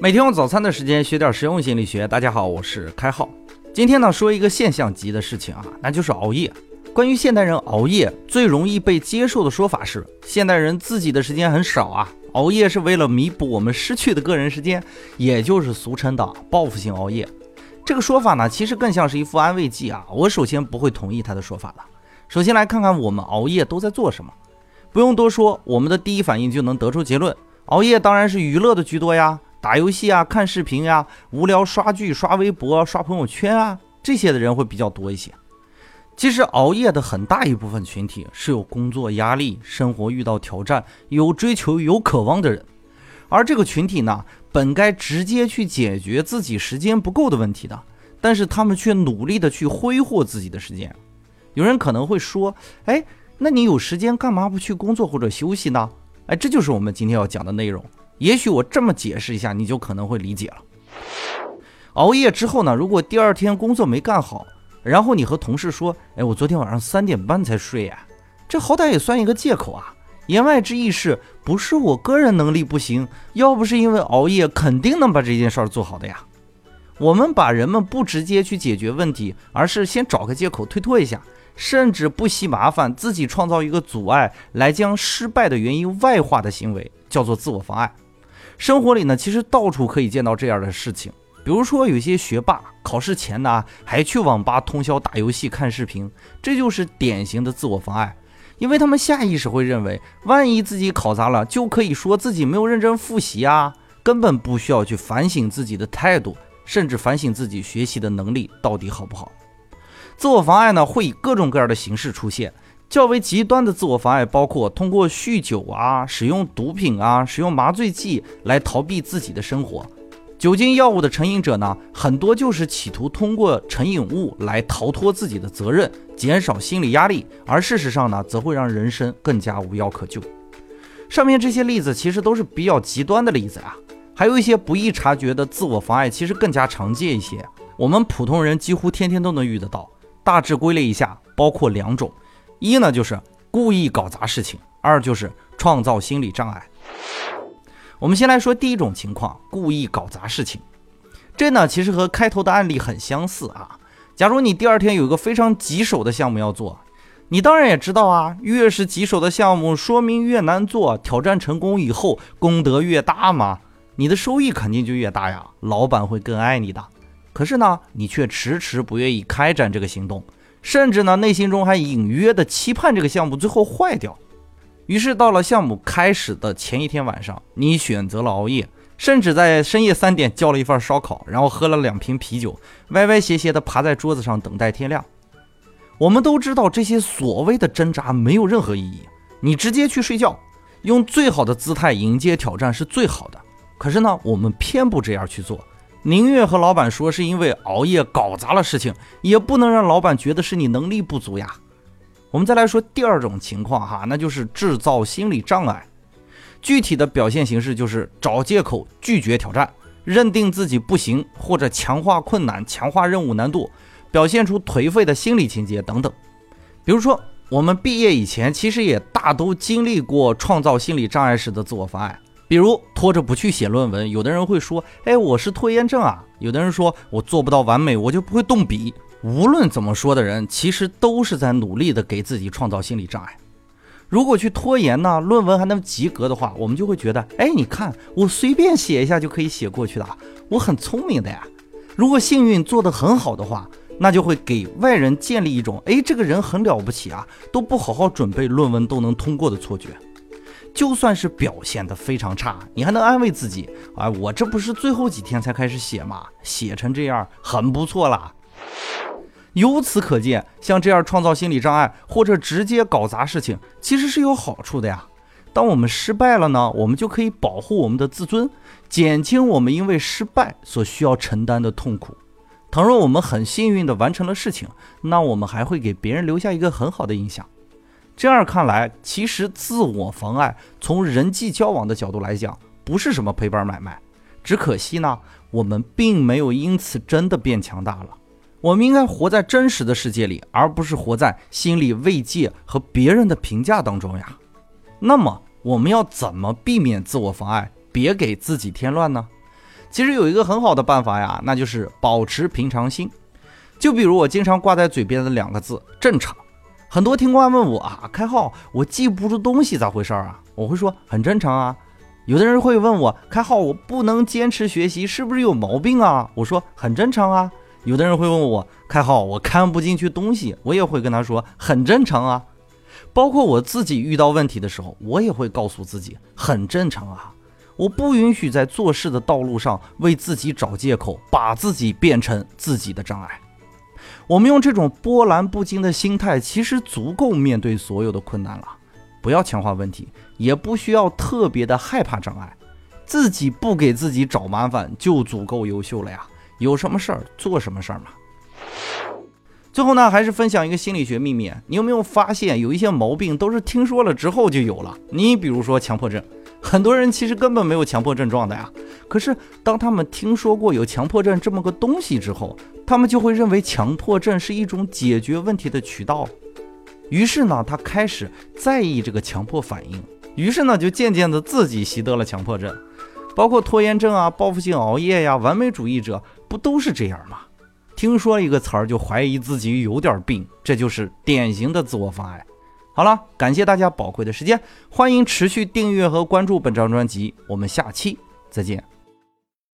每天用早餐的时间学点实用心理学。大家好，我是开浩。今天呢，说一个现象级的事情啊，那就是熬夜。关于现代人熬夜最容易被接受的说法是，现代人自己的时间很少啊，熬夜是为了弥补我们失去的个人时间，也就是俗称的报复性熬夜。这个说法呢，其实更像是一副安慰剂啊。我首先不会同意他的说法的。首先来看看我们熬夜都在做什么。不用多说，我们的第一反应就能得出结论：熬夜当然是娱乐的居多呀。打游戏啊，看视频呀，无聊刷剧、刷微博、刷朋友圈啊，这些的人会比较多一些。其实熬夜的很大一部分群体是有工作压力、生活遇到挑战、有追求、有渴望的人，而这个群体呢，本该直接去解决自己时间不够的问题的，但是他们却努力的去挥霍自己的时间。有人可能会说，哎，那你有时间干嘛不去工作或者休息呢？哎，这就是我们今天要讲的内容。也许我这么解释一下，你就可能会理解了。熬夜之后呢，如果第二天工作没干好，然后你和同事说：“哎，我昨天晚上三点半才睡呀。”这好歹也算一个借口啊。言外之意是不是我个人能力不行？要不是因为熬夜，肯定能把这件事儿做好的呀。我们把人们不直接去解决问题，而是先找个借口推脱一下，甚至不惜麻烦自己创造一个阻碍，来将失败的原因外化的行为，叫做自我妨碍。生活里呢，其实到处可以见到这样的事情。比如说，有些学霸考试前呢，还去网吧通宵打游戏、看视频，这就是典型的自我妨碍。因为他们下意识会认为，万一自己考砸了，就可以说自己没有认真复习啊，根本不需要去反省自己的态度，甚至反省自己学习的能力到底好不好。自我妨碍呢，会以各种各样的形式出现。较为极端的自我妨碍包括通过酗酒啊、使用毒品啊、使用麻醉剂来逃避自己的生活。酒精药物的成瘾者呢，很多就是企图通过成瘾物来逃脱自己的责任，减少心理压力，而事实上呢，则会让人生更加无药可救。上面这些例子其实都是比较极端的例子啊，还有一些不易察觉的自我妨碍，其实更加常见一些，我们普通人几乎天天都能遇得到。大致归类一下，包括两种。一呢就是故意搞砸事情，二就是创造心理障碍。我们先来说第一种情况，故意搞砸事情。这呢其实和开头的案例很相似啊。假如你第二天有一个非常棘手的项目要做，你当然也知道啊，越是棘手的项目，说明越难做，挑战成功以后功德越大嘛，你的收益肯定就越大呀，老板会更爱你的。可是呢，你却迟迟不愿意开展这个行动。甚至呢，内心中还隐约的期盼这个项目最后坏掉。于是到了项目开始的前一天晚上，你选择了熬夜，甚至在深夜三点叫了一份烧烤，然后喝了两瓶啤酒，歪歪斜斜的趴在桌子上等待天亮。我们都知道这些所谓的挣扎没有任何意义，你直接去睡觉，用最好的姿态迎接挑战是最好的。可是呢，我们偏不这样去做。宁愿和老板说是因为熬夜搞砸了事情，也不能让老板觉得是你能力不足呀。我们再来说第二种情况哈，那就是制造心理障碍。具体的表现形式就是找借口拒绝挑战，认定自己不行，或者强化困难、强化任务难度，表现出颓废的心理情节等等。比如说，我们毕业以前其实也大都经历过创造心理障碍式的自我妨碍。比如拖着不去写论文，有的人会说：“哎，我是拖延症啊。”有的人说：“我做不到完美，我就不会动笔。”无论怎么说的人，其实都是在努力的给自己创造心理障碍。如果去拖延呢，论文还能及格的话，我们就会觉得：“哎，你看我随便写一下就可以写过去的，我很聪明的呀。”如果幸运做得很好的话，那就会给外人建立一种：“哎，这个人很了不起啊，都不好好准备论文都能通过的错觉。”就算是表现的非常差，你还能安慰自己啊，我这不是最后几天才开始写吗？写成这样很不错啦。由此可见，像这样创造心理障碍或者直接搞砸事情，其实是有好处的呀。当我们失败了呢，我们就可以保护我们的自尊，减轻我们因为失败所需要承担的痛苦。倘若我们很幸运的完成了事情，那我们还会给别人留下一个很好的印象。这样看来，其实自我妨碍从人际交往的角度来讲，不是什么赔本买卖。只可惜呢，我们并没有因此真的变强大了。我们应该活在真实的世界里，而不是活在心理慰藉和别人的评价当中呀。那么，我们要怎么避免自我妨碍，别给自己添乱呢？其实有一个很好的办法呀，那就是保持平常心。就比如我经常挂在嘴边的两个字“正常”，很多听官问我啊，开号我记不住东西咋回事啊？我会说很正常啊。有的人会问我，开号我不能坚持学习，是不是有毛病啊？我说很正常啊。有的人会问我，开号我看不进去东西，我也会跟他说很正常啊。包括我自己遇到问题的时候，我也会告诉自己很正常啊。我不允许在做事的道路上为自己找借口，把自己变成自己的障碍。我们用这种波澜不惊的心态，其实足够面对所有的困难了。不要强化问题，也不需要特别的害怕障碍，自己不给自己找麻烦就足够优秀了呀。有什么事儿做什么事儿嘛。最后呢，还是分享一个心理学秘密，你有没有发现有一些毛病都是听说了之后就有了？你比如说强迫症，很多人其实根本没有强迫症状的呀，可是当他们听说过有强迫症这么个东西之后，他们就会认为强迫症是一种解决问题的渠道。于是呢，他开始在意这个强迫反应，于是呢，就渐渐的自己习得了强迫症，包括拖延症啊、报复性熬夜呀、完美主义者，不都是这样吗？听说一个词儿就怀疑自己有点病，这就是典型的自我妨碍。好了，感谢大家宝贵的时间，欢迎持续订阅和关注本张专辑，我们下期再见。